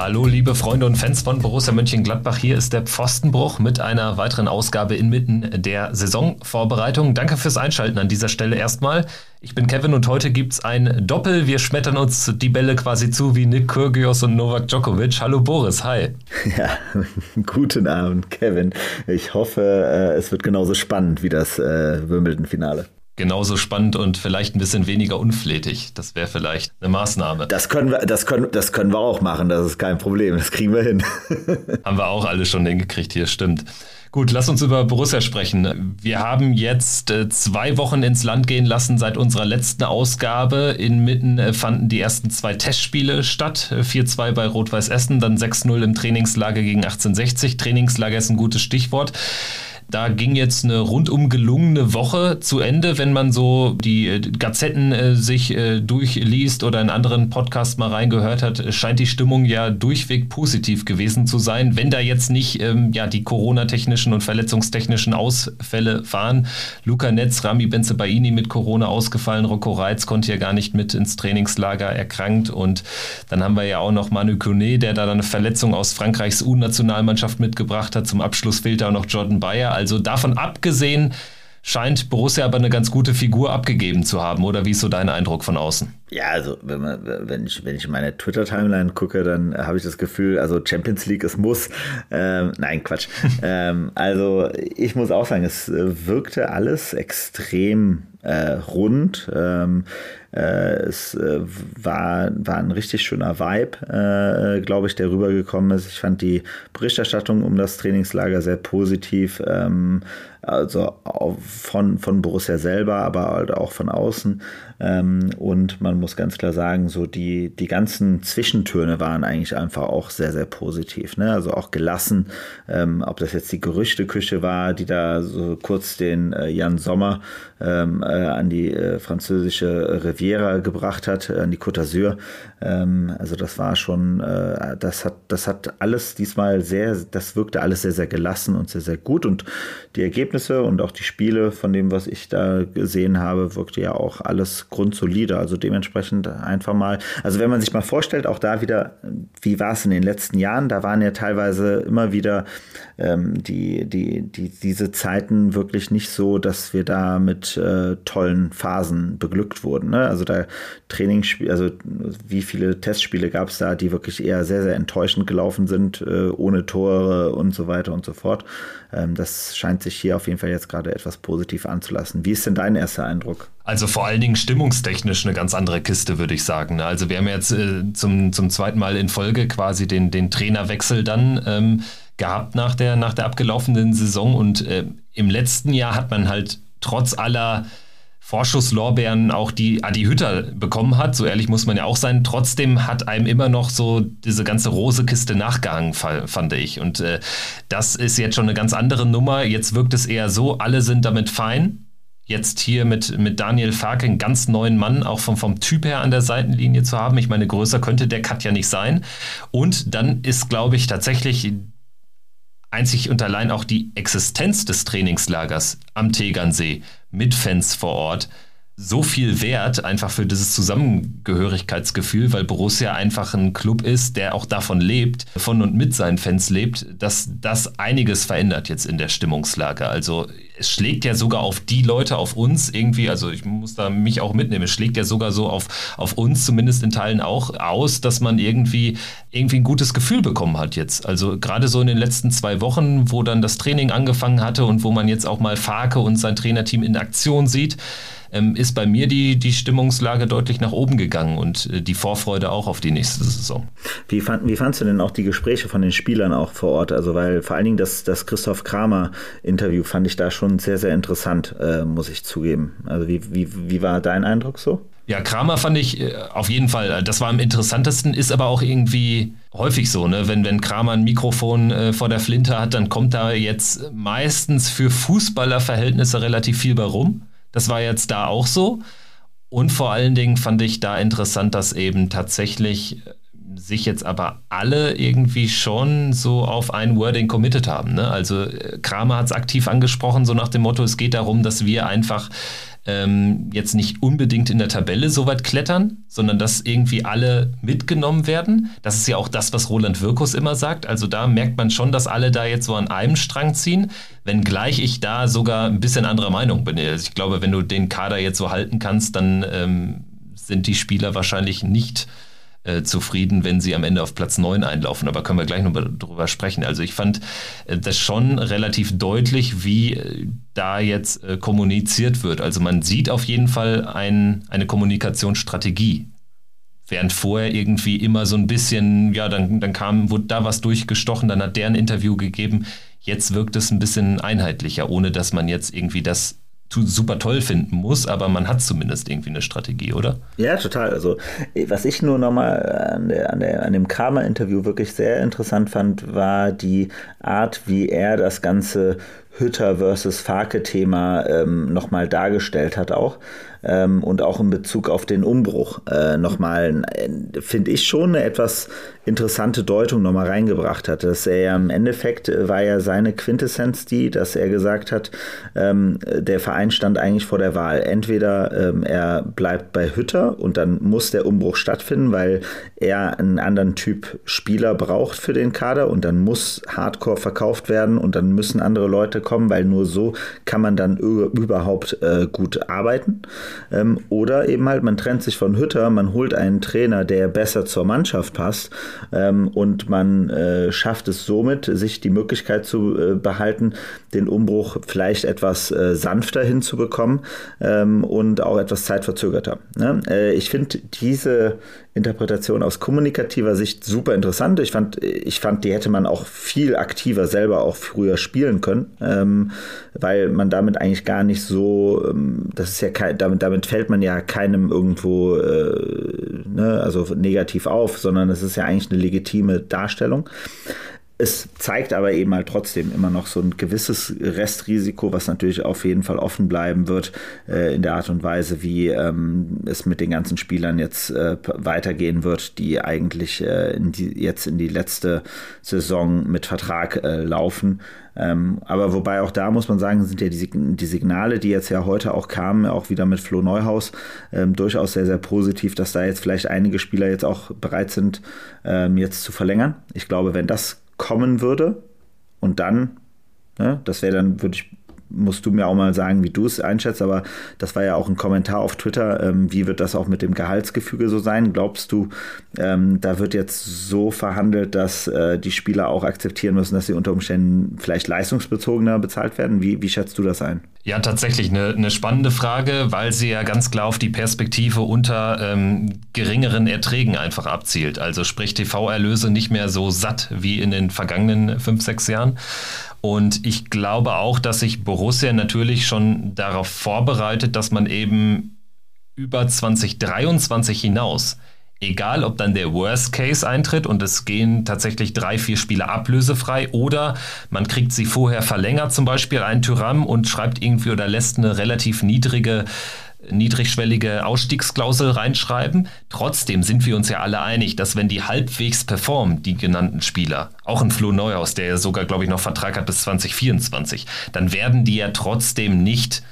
Hallo, liebe Freunde und Fans von Borussia Mönchengladbach. Hier ist der Pfostenbruch mit einer weiteren Ausgabe inmitten der Saisonvorbereitung. Danke fürs Einschalten an dieser Stelle erstmal. Ich bin Kevin und heute gibt es ein Doppel. Wir schmettern uns die Bälle quasi zu wie Nick Kyrgios und Novak Djokovic. Hallo Boris, hi. Ja, guten Abend, Kevin. Ich hoffe, äh, es wird genauso spannend wie das äh, Wimbledon-Finale genauso spannend und vielleicht ein bisschen weniger unflätig. Das wäre vielleicht eine Maßnahme. Das können wir, das können, das können wir auch machen. Das ist kein Problem. Das kriegen wir hin. Haben wir auch alle schon hingekriegt hier, stimmt. Gut, lass uns über Borussia sprechen. Wir haben jetzt äh, zwei Wochen ins Land gehen lassen seit unserer letzten Ausgabe. Inmitten äh, fanden die ersten zwei Testspiele statt. 4-2 bei Rot-Weiß Essen, dann 6-0 im Trainingslager gegen 1860. Trainingslager ist ein gutes Stichwort. Da ging jetzt eine rundum gelungene Woche zu Ende, wenn man so die äh, Gazetten äh, sich äh, durchliest oder in anderen Podcasts mal reingehört hat, scheint die Stimmung ja durchweg positiv gewesen zu sein. Wenn da jetzt nicht ähm, ja, die Corona-technischen und verletzungstechnischen Ausfälle waren. Luca Netz, Rami Benzebaini mit Corona ausgefallen, Rocco Reitz konnte ja gar nicht mit ins Trainingslager erkrankt und dann haben wir ja auch noch Manu Kone, der da eine Verletzung aus Frankreichs U-Nationalmannschaft mitgebracht hat. Zum Abschluss fehlt da auch noch Jordan Bayer. Also davon abgesehen scheint Borussia aber eine ganz gute Figur abgegeben zu haben. Oder wie ist so dein Eindruck von außen? Ja, also wenn, man, wenn, ich, wenn ich meine Twitter-Timeline gucke, dann habe ich das Gefühl, also Champions League, es muss. Ähm, nein, Quatsch. ähm, also ich muss auch sagen, es wirkte alles extrem äh, rund. Ähm, äh, es äh, war, war ein richtig schöner Vibe, äh, glaube ich, der rübergekommen ist. Ich fand die Berichterstattung um das Trainingslager sehr positiv. Ähm, also von, von Borussia selber, aber halt auch von außen. Ähm, und man muss ganz klar sagen, so die, die ganzen Zwischentöne waren eigentlich einfach auch sehr, sehr positiv. Ne? Also auch gelassen, ähm, ob das jetzt die Gerüchteküche war, die da so kurz den äh, Jan Sommer ähm, äh, an die äh, französische Riviera gebracht hat, an die Côte d'Azur. Also das war schon, das hat, das hat alles diesmal sehr, das wirkte alles sehr, sehr gelassen und sehr, sehr gut. Und die Ergebnisse und auch die Spiele von dem, was ich da gesehen habe, wirkte ja auch alles grundsolide. Also dementsprechend einfach mal, also wenn man sich mal vorstellt, auch da wieder, wie war es in den letzten Jahren, da waren ja teilweise immer wieder ähm, die, die, die, diese Zeiten wirklich nicht so, dass wir da mit äh, tollen Phasen beglückt wurden. Ne? Also da Trainingsspiele, also wie viele Testspiele gab es da, die wirklich eher sehr, sehr enttäuschend gelaufen sind, äh, ohne Tore und so weiter und so fort. Ähm, das scheint sich hier auf jeden Fall jetzt gerade etwas positiv anzulassen. Wie ist denn dein erster Eindruck? Also vor allen Dingen stimmungstechnisch eine ganz andere Kiste, würde ich sagen. Ne? Also wir haben jetzt äh, zum, zum zweiten Mal in Folge quasi den, den Trainerwechsel dann ähm, gehabt nach der, nach der abgelaufenen Saison. Und äh, im letzten Jahr hat man halt trotz aller Vorschusslorbeeren auch die Adi Hütter bekommen hat, so ehrlich muss man ja auch sein. Trotzdem hat einem immer noch so diese ganze Rosekiste nachgehangen, fand ich. Und äh, das ist jetzt schon eine ganz andere Nummer. Jetzt wirkt es eher so, alle sind damit fein. Jetzt hier mit, mit Daniel Farke einen ganz neuen Mann, auch vom, vom Typ her an der Seitenlinie zu haben. Ich meine, größer könnte der Cut ja nicht sein. Und dann ist, glaube ich, tatsächlich einzig und allein auch die Existenz des Trainingslagers am Tegernsee mit Fans vor Ort so viel wert, einfach für dieses Zusammengehörigkeitsgefühl, weil Borussia einfach ein Club ist, der auch davon lebt, von und mit seinen Fans lebt, dass das einiges verändert jetzt in der Stimmungslage. Also es schlägt ja sogar auf die Leute, auf uns irgendwie, also ich muss da mich auch mitnehmen, es schlägt ja sogar so auf, auf uns zumindest in Teilen auch aus, dass man irgendwie, irgendwie ein gutes Gefühl bekommen hat jetzt. Also gerade so in den letzten zwei Wochen, wo dann das Training angefangen hatte und wo man jetzt auch mal Farke und sein Trainerteam in Aktion sieht, ähm, ist bei mir die, die Stimmungslage deutlich nach oben gegangen und äh, die Vorfreude auch auf die nächste Saison. Wie, fand, wie fandst du denn auch die Gespräche von den Spielern auch vor Ort? Also, weil vor allen Dingen das, das Christoph Kramer-Interview fand ich da schon sehr, sehr interessant, äh, muss ich zugeben. Also, wie, wie, wie war dein Eindruck so? Ja, Kramer fand ich äh, auf jeden Fall, äh, das war am interessantesten, ist aber auch irgendwie häufig so, ne? Wenn, wenn Kramer ein Mikrofon äh, vor der Flinte hat, dann kommt da jetzt meistens für Fußballerverhältnisse relativ viel bei rum. Das war jetzt da auch so. Und vor allen Dingen fand ich da interessant, dass eben tatsächlich sich jetzt aber alle irgendwie schon so auf ein Wording committed haben. Ne? Also äh, Kramer hat es aktiv angesprochen, so nach dem Motto, es geht darum, dass wir einfach ähm, jetzt nicht unbedingt in der Tabelle so weit klettern, sondern dass irgendwie alle mitgenommen werden. Das ist ja auch das, was Roland Wirkus immer sagt. Also da merkt man schon, dass alle da jetzt so an einem Strang ziehen, wenngleich ich da sogar ein bisschen anderer Meinung bin. Also ich glaube, wenn du den Kader jetzt so halten kannst, dann ähm, sind die Spieler wahrscheinlich nicht äh, zufrieden, wenn sie am Ende auf Platz 9 einlaufen. Aber können wir gleich noch drüber sprechen. Also ich fand äh, das schon relativ deutlich, wie äh, da jetzt kommuniziert wird. Also man sieht auf jeden Fall ein, eine Kommunikationsstrategie. Während vorher irgendwie immer so ein bisschen, ja, dann, dann kam, wurde da was durchgestochen, dann hat der ein Interview gegeben. Jetzt wirkt es ein bisschen einheitlicher, ohne dass man jetzt irgendwie das super toll finden muss, aber man hat zumindest irgendwie eine Strategie, oder? Ja, total. Also was ich nur nochmal an, der, an, der, an dem Kramer-Interview wirklich sehr interessant fand, war die Art, wie er das ganze Hütter versus Farke-Thema ähm, nochmal dargestellt hat auch ähm, und auch in Bezug auf den Umbruch äh, nochmal, äh, finde ich schon eine etwas interessante Deutung nochmal reingebracht hat. Dass er ja im Endeffekt äh, war ja seine Quintessenz die, dass er gesagt hat, ähm, der Verein stand eigentlich vor der Wahl. Entweder ähm, er bleibt bei Hütter und dann muss der Umbruch stattfinden, weil er einen anderen Typ Spieler braucht für den Kader und dann muss Hardcore verkauft werden und dann müssen andere Leute kommen, weil nur so kann man dann überhaupt äh, gut arbeiten. Ähm, oder eben halt, man trennt sich von Hütter, man holt einen Trainer, der besser zur Mannschaft passt ähm, und man äh, schafft es somit, sich die Möglichkeit zu äh, behalten, den Umbruch vielleicht etwas äh, sanfter hinzubekommen ähm, und auch etwas zeitverzögerter. Ne? Äh, ich finde diese Interpretation aus kommunikativer Sicht super interessant. Ich fand, ich fand, die hätte man auch viel aktiver selber auch früher spielen können, ähm, weil man damit eigentlich gar nicht so, ähm, das ist ja kein, damit, damit fällt man ja keinem irgendwo äh, ne, also negativ auf, sondern es ist ja eigentlich eine legitime Darstellung. Es zeigt aber eben halt trotzdem immer noch so ein gewisses Restrisiko, was natürlich auf jeden Fall offen bleiben wird äh, in der Art und Weise, wie ähm, es mit den ganzen Spielern jetzt äh, weitergehen wird, die eigentlich äh, in die, jetzt in die letzte Saison mit Vertrag äh, laufen. Ähm, aber wobei auch da muss man sagen, sind ja die, die, Signale, die jetzt ja heute auch kamen, auch wieder mit Flo Neuhaus, ähm, durchaus sehr, sehr positiv, dass da jetzt vielleicht einige Spieler jetzt auch bereit sind, ähm, jetzt zu verlängern. Ich glaube, wenn das kommen würde. Und dann, ne, das wäre dann, würde ich musst du mir auch mal sagen, wie du es einschätzt, aber das war ja auch ein Kommentar auf Twitter. Ähm, wie wird das auch mit dem Gehaltsgefüge so sein? Glaubst du, ähm, da wird jetzt so verhandelt, dass äh, die Spieler auch akzeptieren müssen, dass sie unter Umständen vielleicht leistungsbezogener bezahlt werden? Wie, wie schätzt du das ein? Ja, tatsächlich eine, eine spannende Frage, weil sie ja ganz klar auf die Perspektive unter ähm, geringeren Erträgen einfach abzielt. Also sprich TV-Erlöse nicht mehr so satt wie in den vergangenen fünf, sechs Jahren. Und ich glaube auch, dass sich Borussia natürlich schon darauf vorbereitet, dass man eben über 2023 hinaus, egal ob dann der Worst Case eintritt und es gehen tatsächlich drei, vier Spiele ablösefrei oder man kriegt sie vorher verlängert, zum Beispiel ein Tyram und schreibt irgendwie oder lässt eine relativ niedrige niedrigschwellige Ausstiegsklausel reinschreiben. Trotzdem sind wir uns ja alle einig, dass wenn die halbwegs performen, die genannten Spieler, auch ein Flo Neuhaus, der ja sogar, glaube ich, noch Vertrag hat bis 2024, dann werden die ja trotzdem nicht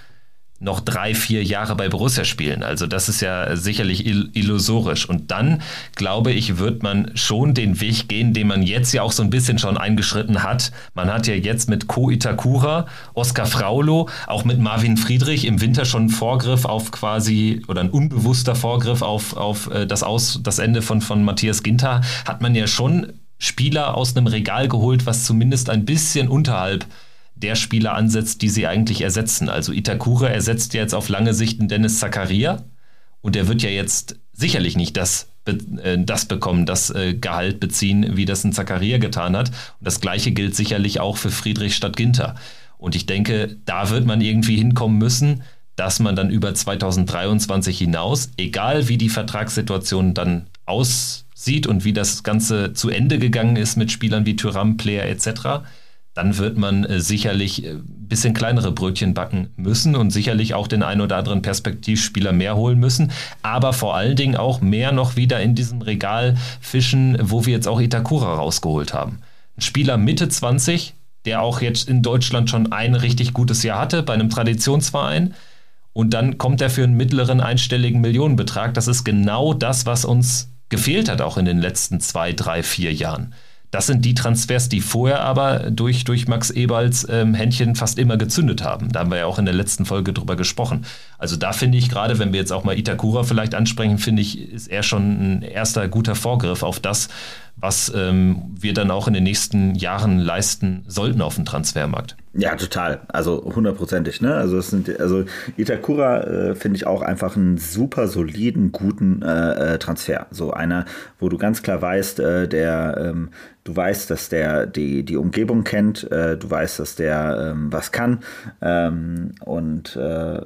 noch drei, vier Jahre bei Borussia spielen. Also das ist ja sicherlich illusorisch. Und dann, glaube ich, wird man schon den Weg gehen, den man jetzt ja auch so ein bisschen schon eingeschritten hat. Man hat ja jetzt mit Ko Itakura, Oskar Fraulo, auch mit Marvin Friedrich im Winter schon einen Vorgriff auf quasi, oder ein unbewusster Vorgriff auf, auf äh, das, aus, das Ende von, von Matthias Ginter, hat man ja schon Spieler aus einem Regal geholt, was zumindest ein bisschen unterhalb der Spieler ansetzt, die sie eigentlich ersetzen. Also Itakura ersetzt jetzt auf lange Sicht einen Dennis Zakaria und der wird ja jetzt sicherlich nicht das, äh, das bekommen, das äh, Gehalt beziehen, wie das ein Zakaria getan hat. Und das gleiche gilt sicherlich auch für Friedrich statt Ginter. Und ich denke, da wird man irgendwie hinkommen müssen, dass man dann über 2023 hinaus, egal wie die Vertragssituation dann aussieht und wie das Ganze zu Ende gegangen ist mit Spielern wie Tyram, Player etc., dann wird man äh, sicherlich ein äh, bisschen kleinere Brötchen backen müssen und sicherlich auch den ein oder anderen Perspektivspieler mehr holen müssen, aber vor allen Dingen auch mehr noch wieder in diesem Regal fischen, wo wir jetzt auch Itakura rausgeholt haben. Ein Spieler Mitte 20, der auch jetzt in Deutschland schon ein richtig gutes Jahr hatte bei einem Traditionsverein. Und dann kommt er für einen mittleren einstelligen Millionenbetrag. Das ist genau das, was uns gefehlt hat, auch in den letzten zwei, drei, vier Jahren. Das sind die Transfers, die vorher aber durch, durch Max Eberls ähm, Händchen fast immer gezündet haben. Da haben wir ja auch in der letzten Folge drüber gesprochen. Also da finde ich gerade, wenn wir jetzt auch mal Itakura vielleicht ansprechen, finde ich, ist er schon ein erster guter Vorgriff auf das, was ähm, wir dann auch in den nächsten Jahren leisten sollten auf dem Transfermarkt. Ja, total. Also hundertprozentig. Ne? Also, es sind, also Itakura äh, finde ich auch einfach einen super soliden, guten äh, äh, Transfer. So einer, wo du ganz klar weißt, äh, der, ähm, du weißt, dass der die, die Umgebung kennt, äh, du weißt, dass der ähm, was kann ähm, und äh,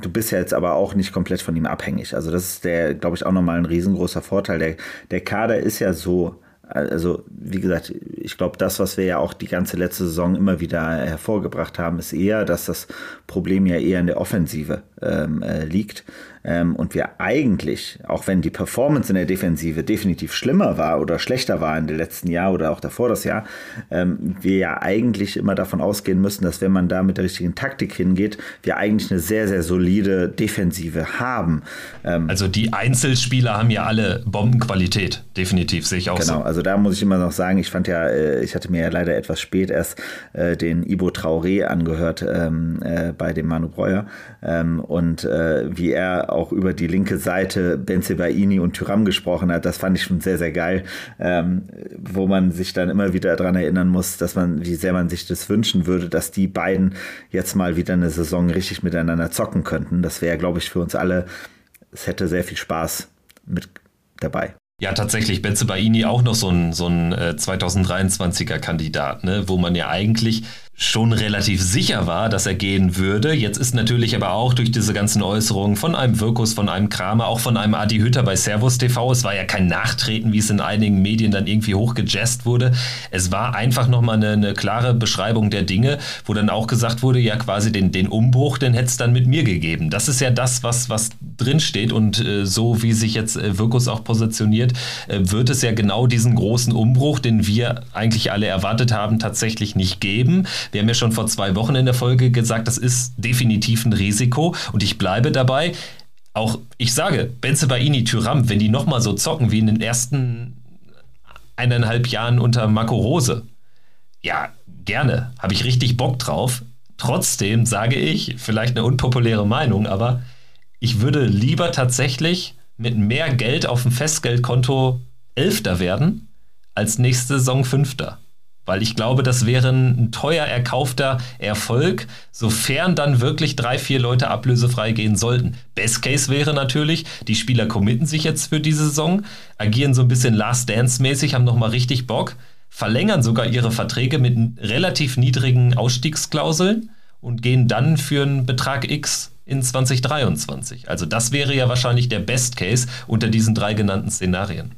du bist ja jetzt aber auch nicht komplett von ihm abhängig. Also das ist der, glaube ich, auch nochmal ein riesengroßer Vorteil. Der, der Kader ist ja so, also wie gesagt, ich glaube, das, was wir ja auch die ganze letzte Saison immer wieder hervorgebracht haben, ist eher, dass das Problem ja eher in der Offensive ähm, äh, liegt. Ähm, und wir eigentlich, auch wenn die Performance in der Defensive definitiv schlimmer war oder schlechter war in den letzten Jahr oder auch davor das Jahr, ähm, wir ja eigentlich immer davon ausgehen müssen, dass wenn man da mit der richtigen Taktik hingeht, wir eigentlich eine sehr, sehr solide Defensive haben. Ähm, also die Einzelspieler haben ja alle Bombenqualität, definitiv, sehe ich auch genau, so. also da muss ich immer noch sagen, ich fand ja, äh, ich hatte mir ja leider etwas spät erst äh, den Ibo Traoré angehört ähm, äh, bei dem Manu Breuer ähm, und äh, wie er auch über die linke Seite Benzebaini und Tyram gesprochen hat, das fand ich schon sehr, sehr geil, ähm, wo man sich dann immer wieder daran erinnern muss, dass man, wie sehr man sich das wünschen würde, dass die beiden jetzt mal wieder eine Saison richtig miteinander zocken könnten. Das wäre, glaube ich, für uns alle, es hätte sehr viel Spaß mit dabei. Ja, tatsächlich, Benze Baini auch noch so ein, so ein äh, 2023er Kandidat, ne? wo man ja eigentlich schon relativ sicher war, dass er gehen würde. Jetzt ist natürlich aber auch durch diese ganzen Äußerungen von einem Wirkus, von einem Kramer, auch von einem Adi Hütter bei Servus TV, es war ja kein Nachtreten, wie es in einigen Medien dann irgendwie hochgejazzt wurde. Es war einfach nochmal eine, eine klare Beschreibung der Dinge, wo dann auch gesagt wurde, ja quasi den, den Umbruch, den hätte es dann mit mir gegeben. Das ist ja das, was, was drinsteht und äh, so wie sich jetzt äh, Wirkus auch positioniert, äh, wird es ja genau diesen großen Umbruch, den wir eigentlich alle erwartet haben, tatsächlich nicht geben. Wir haben ja schon vor zwei Wochen in der Folge gesagt, das ist definitiv ein Risiko und ich bleibe dabei. Auch ich sage, Benze Baini, Tyram, wenn die nochmal so zocken wie in den ersten eineinhalb Jahren unter Marco Rose, ja, gerne, habe ich richtig Bock drauf. Trotzdem sage ich, vielleicht eine unpopuläre Meinung, aber ich würde lieber tatsächlich mit mehr Geld auf dem Festgeldkonto Elfter werden, als nächste Saison Fünfter. Weil ich glaube, das wäre ein teuer erkaufter Erfolg, sofern dann wirklich drei, vier Leute ablösefrei gehen sollten. Best Case wäre natürlich, die Spieler committen sich jetzt für diese Saison, agieren so ein bisschen Last Dance-mäßig, haben nochmal richtig Bock, verlängern sogar ihre Verträge mit relativ niedrigen Ausstiegsklauseln und gehen dann für einen Betrag X in 2023. Also das wäre ja wahrscheinlich der Best Case unter diesen drei genannten Szenarien.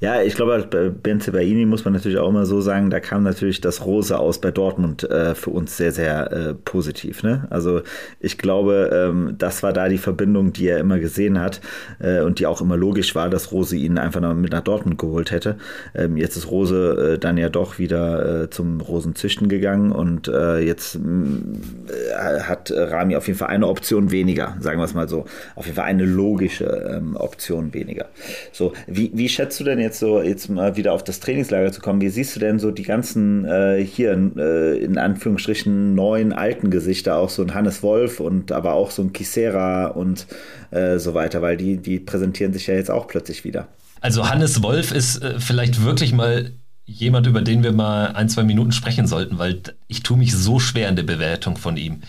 Ja, ich glaube, bei Benzebaini muss man natürlich auch immer so sagen, da kam natürlich das Rose aus bei Dortmund äh, für uns sehr, sehr äh, positiv. Ne? Also ich glaube, ähm, das war da die Verbindung, die er immer gesehen hat äh, und die auch immer logisch war, dass Rose ihn einfach mit nach Dortmund geholt hätte. Ähm, jetzt ist Rose äh, dann ja doch wieder äh, zum Rosenzüchten gegangen und äh, jetzt hat Rami auf jeden Fall eine Option weniger, sagen wir es mal so. Auf jeden Fall eine logische ähm, Option weniger. So, wie, wie schätzt du denn jetzt so, jetzt mal wieder auf das Trainingslager zu kommen, wie siehst du denn so die ganzen äh, hier äh, in Anführungsstrichen neuen alten Gesichter, auch so ein Hannes Wolf und aber auch so ein Kisera und äh, so weiter, weil die, die präsentieren sich ja jetzt auch plötzlich wieder. Also Hannes Wolf ist äh, vielleicht wirklich mal jemand, über den wir mal ein, zwei Minuten sprechen sollten, weil ich tue mich so schwer in der Bewertung von ihm.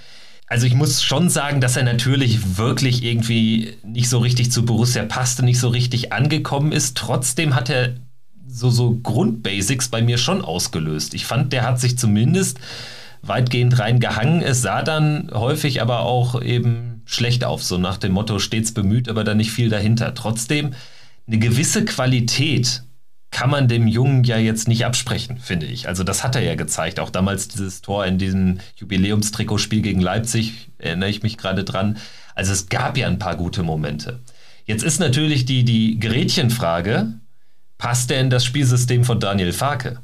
Also ich muss schon sagen, dass er natürlich wirklich irgendwie nicht so richtig zu Borussia passte, nicht so richtig angekommen ist. Trotzdem hat er so, so Grundbasics bei mir schon ausgelöst. Ich fand, der hat sich zumindest weitgehend reingehangen. Es sah dann häufig aber auch eben schlecht auf, so nach dem Motto stets bemüht, aber da nicht viel dahinter. Trotzdem eine gewisse Qualität kann man dem Jungen ja jetzt nicht absprechen, finde ich. Also das hat er ja gezeigt. Auch damals dieses Tor in diesem Jubiläumstrikotspiel gegen Leipzig, erinnere ich mich gerade dran. Also es gab ja ein paar gute Momente. Jetzt ist natürlich die, die Gretchenfrage, passt er in das Spielsystem von Daniel Farke?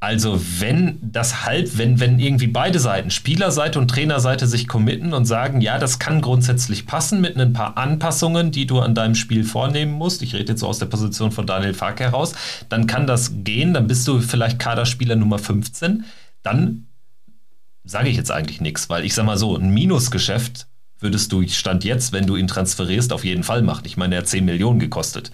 Also wenn das halb, wenn, wenn irgendwie beide Seiten, Spielerseite und Trainerseite, sich committen und sagen, ja, das kann grundsätzlich passen mit ein paar Anpassungen, die du an deinem Spiel vornehmen musst. Ich rede jetzt so aus der Position von Daniel Fark heraus. Dann kann das gehen, dann bist du vielleicht Kaderspieler Nummer 15. Dann sage ich jetzt eigentlich nichts, weil ich sag mal so, ein Minusgeschäft würdest du Stand jetzt, wenn du ihn transferierst, auf jeden Fall machen. Ich meine, er hat 10 Millionen gekostet.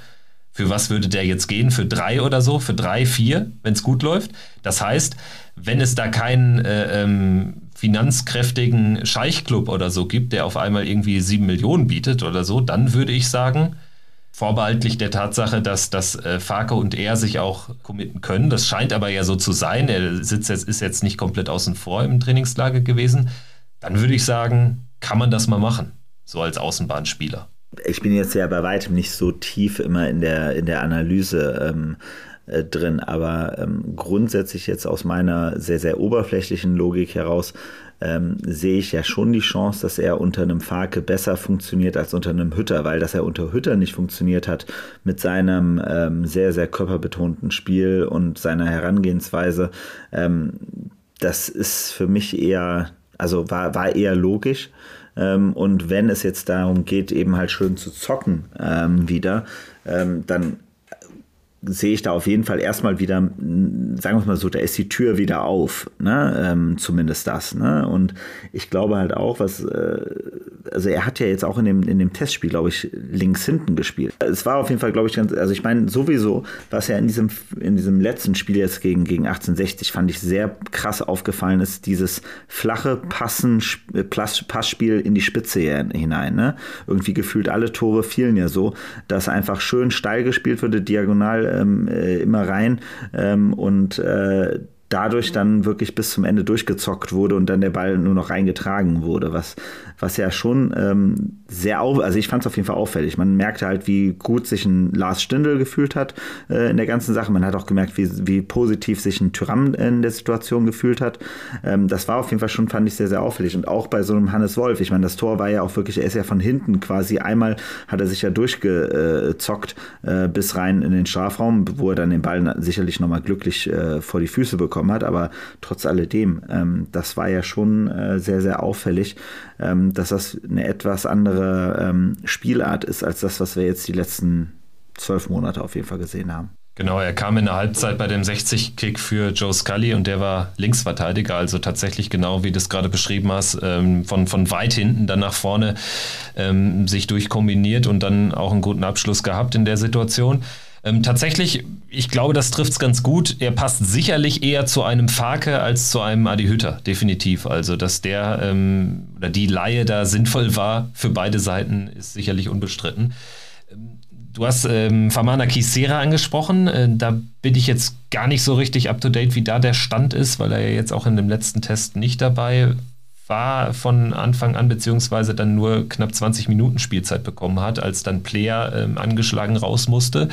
Für was würde der jetzt gehen? Für drei oder so? Für drei, vier, wenn es gut läuft? Das heißt, wenn es da keinen äh, ähm, finanzkräftigen Scheichclub oder so gibt, der auf einmal irgendwie sieben Millionen bietet oder so, dann würde ich sagen, vorbehaltlich der Tatsache, dass, dass äh, Farke und er sich auch committen können. Das scheint aber ja so zu sein. Er sitzt jetzt, ist jetzt nicht komplett außen vor im Trainingslager gewesen. Dann würde ich sagen, kann man das mal machen, so als Außenbahnspieler ich bin jetzt ja bei weitem nicht so tief immer in der, in der Analyse ähm, äh, drin, aber ähm, grundsätzlich jetzt aus meiner sehr, sehr oberflächlichen Logik heraus ähm, sehe ich ja schon die Chance, dass er unter einem Farke besser funktioniert als unter einem Hütter, weil dass er unter Hütter nicht funktioniert hat mit seinem ähm, sehr, sehr körperbetonten Spiel und seiner Herangehensweise, ähm, das ist für mich eher, also war, war eher logisch. Ähm, und wenn es jetzt darum geht, eben halt schön zu zocken ähm, wieder, ähm, dann sehe ich da auf jeden Fall erstmal wieder, sagen wir es mal so, da ist die Tür wieder auf, ne? Ähm, zumindest das. Ne? Und ich glaube halt auch, was äh, also er hat ja jetzt auch in dem, in dem Testspiel, glaube ich, links hinten gespielt. Es war auf jeden Fall, glaube ich, ganz, also ich meine, sowieso, was ja in diesem, in diesem letzten Spiel jetzt gegen, gegen 1860 fand ich sehr krass aufgefallen ist, dieses flache Passen, Passspiel in die Spitze hinein. Ne? Irgendwie gefühlt alle Tore fielen ja so, dass einfach schön steil gespielt wurde, diagonal ähm, äh, immer rein ähm, und äh, dadurch dann wirklich bis zum Ende durchgezockt wurde und dann der Ball nur noch reingetragen wurde, was, was ja schon ähm, sehr auf, also ich fand es auf jeden Fall auffällig. Man merkte halt, wie gut sich ein Lars Stindl gefühlt hat äh, in der ganzen Sache. Man hat auch gemerkt, wie, wie positiv sich ein Tyrann in der Situation gefühlt hat. Ähm, das war auf jeden Fall schon, fand ich sehr, sehr auffällig. Und auch bei so einem Hannes Wolf, ich meine, das Tor war ja auch wirklich, er ist ja von hinten quasi einmal, hat er sich ja durchgezockt äh, bis rein in den Strafraum, wo er dann den Ball sicherlich nochmal glücklich äh, vor die Füße bekommen hat. Aber trotz alledem, ähm, das war ja schon äh, sehr, sehr auffällig, ähm, dass das eine etwas andere ähm, Spielart ist als das, was wir jetzt die letzten zwölf Monate auf jeden Fall gesehen haben. Genau, er kam in der Halbzeit bei dem 60-Kick für Joe Scully und der war Linksverteidiger, also tatsächlich genau wie du es gerade beschrieben hast, ähm, von, von weit hinten dann nach vorne ähm, sich durchkombiniert und dann auch einen guten Abschluss gehabt in der Situation. Ähm, tatsächlich, ich glaube, das trifft es ganz gut. Er passt sicherlich eher zu einem Farke als zu einem Adi Hütter, definitiv. Also, dass der ähm, oder die Laie da sinnvoll war für beide Seiten, ist sicherlich unbestritten. Ähm, du hast ähm, Famana Kisera angesprochen. Äh, da bin ich jetzt gar nicht so richtig up to date, wie da der Stand ist, weil er ja jetzt auch in dem letzten Test nicht dabei war von Anfang an, beziehungsweise dann nur knapp 20 Minuten Spielzeit bekommen hat, als dann Player ähm, angeschlagen raus musste.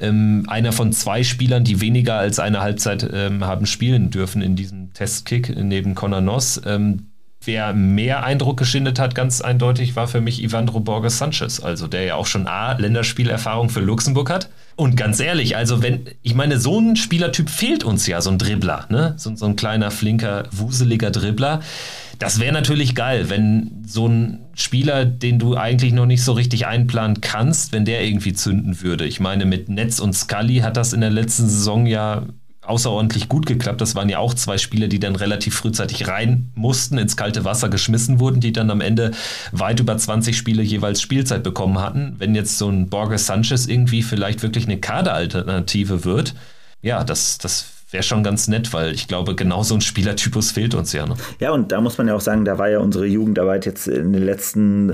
Ähm, einer von zwei Spielern, die weniger als eine Halbzeit ähm, haben spielen dürfen in diesem Testkick neben Conor Noss. Ähm, wer mehr Eindruck geschindet hat, ganz eindeutig, war für mich Ivandro Borges Sanchez, also der ja auch schon A, Länderspielerfahrung für Luxemburg hat. Und ganz ehrlich, also wenn, ich meine, so ein Spielertyp fehlt uns ja, so ein Dribbler, ne? So, so ein kleiner, flinker, wuseliger Dribbler. Das wäre natürlich geil, wenn so ein Spieler, den du eigentlich noch nicht so richtig einplanen kannst, wenn der irgendwie zünden würde. Ich meine, mit Netz und Scully hat das in der letzten Saison ja außerordentlich gut geklappt. Das waren ja auch zwei Spieler, die dann relativ frühzeitig rein mussten, ins kalte Wasser geschmissen wurden, die dann am Ende weit über 20 Spiele jeweils Spielzeit bekommen hatten. Wenn jetzt so ein Borges Sanchez irgendwie vielleicht wirklich eine Kaderalternative wird, ja, das, das wäre schon ganz nett, weil ich glaube, genau so ein Spielertypus fehlt uns ja. Ne? Ja, und da muss man ja auch sagen, da war ja unsere Jugendarbeit jetzt in den letzten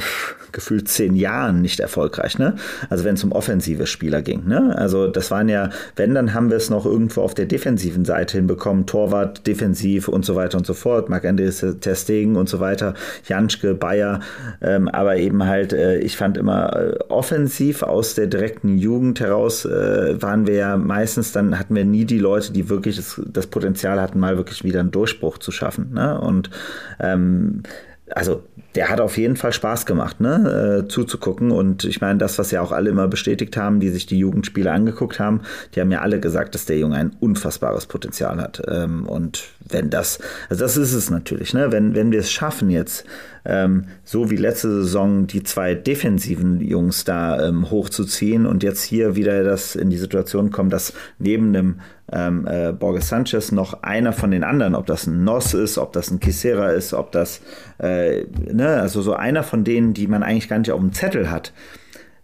gefühlt zehn Jahren nicht erfolgreich. Ne? Also wenn es um offensive Spieler ging. Ne? Also das waren ja, wenn, dann haben wir es noch irgendwo auf der defensiven Seite hinbekommen. Torwart, defensiv und so weiter und so fort. Marc-Andreas Testegen und so weiter. Janschke, Bayer. Ähm, aber eben halt, äh, ich fand immer äh, offensiv aus der direkten Jugend heraus äh, waren wir ja meistens, dann hatten wir nie die Leute, die wirklich das, das Potenzial hatten, mal wirklich wieder einen Durchbruch zu schaffen. Ne? Und ähm, also der hat auf jeden Fall Spaß gemacht, ne, äh, zuzugucken. Und ich meine, das, was ja auch alle immer bestätigt haben, die sich die Jugendspiele angeguckt haben, die haben ja alle gesagt, dass der Junge ein unfassbares Potenzial hat. Ähm, und wenn das, also das ist es natürlich, ne, wenn, wenn wir es schaffen jetzt, ähm, so wie letzte Saison die zwei defensiven Jungs da ähm, hochzuziehen und jetzt hier wieder das in die Situation kommt, dass neben dem ähm, äh, Borges Sanchez noch einer von den anderen, ob das ein Noss ist, ob das ein Kisera ist, ob das, äh, ne, also so einer von denen, die man eigentlich gar nicht auf dem Zettel hat,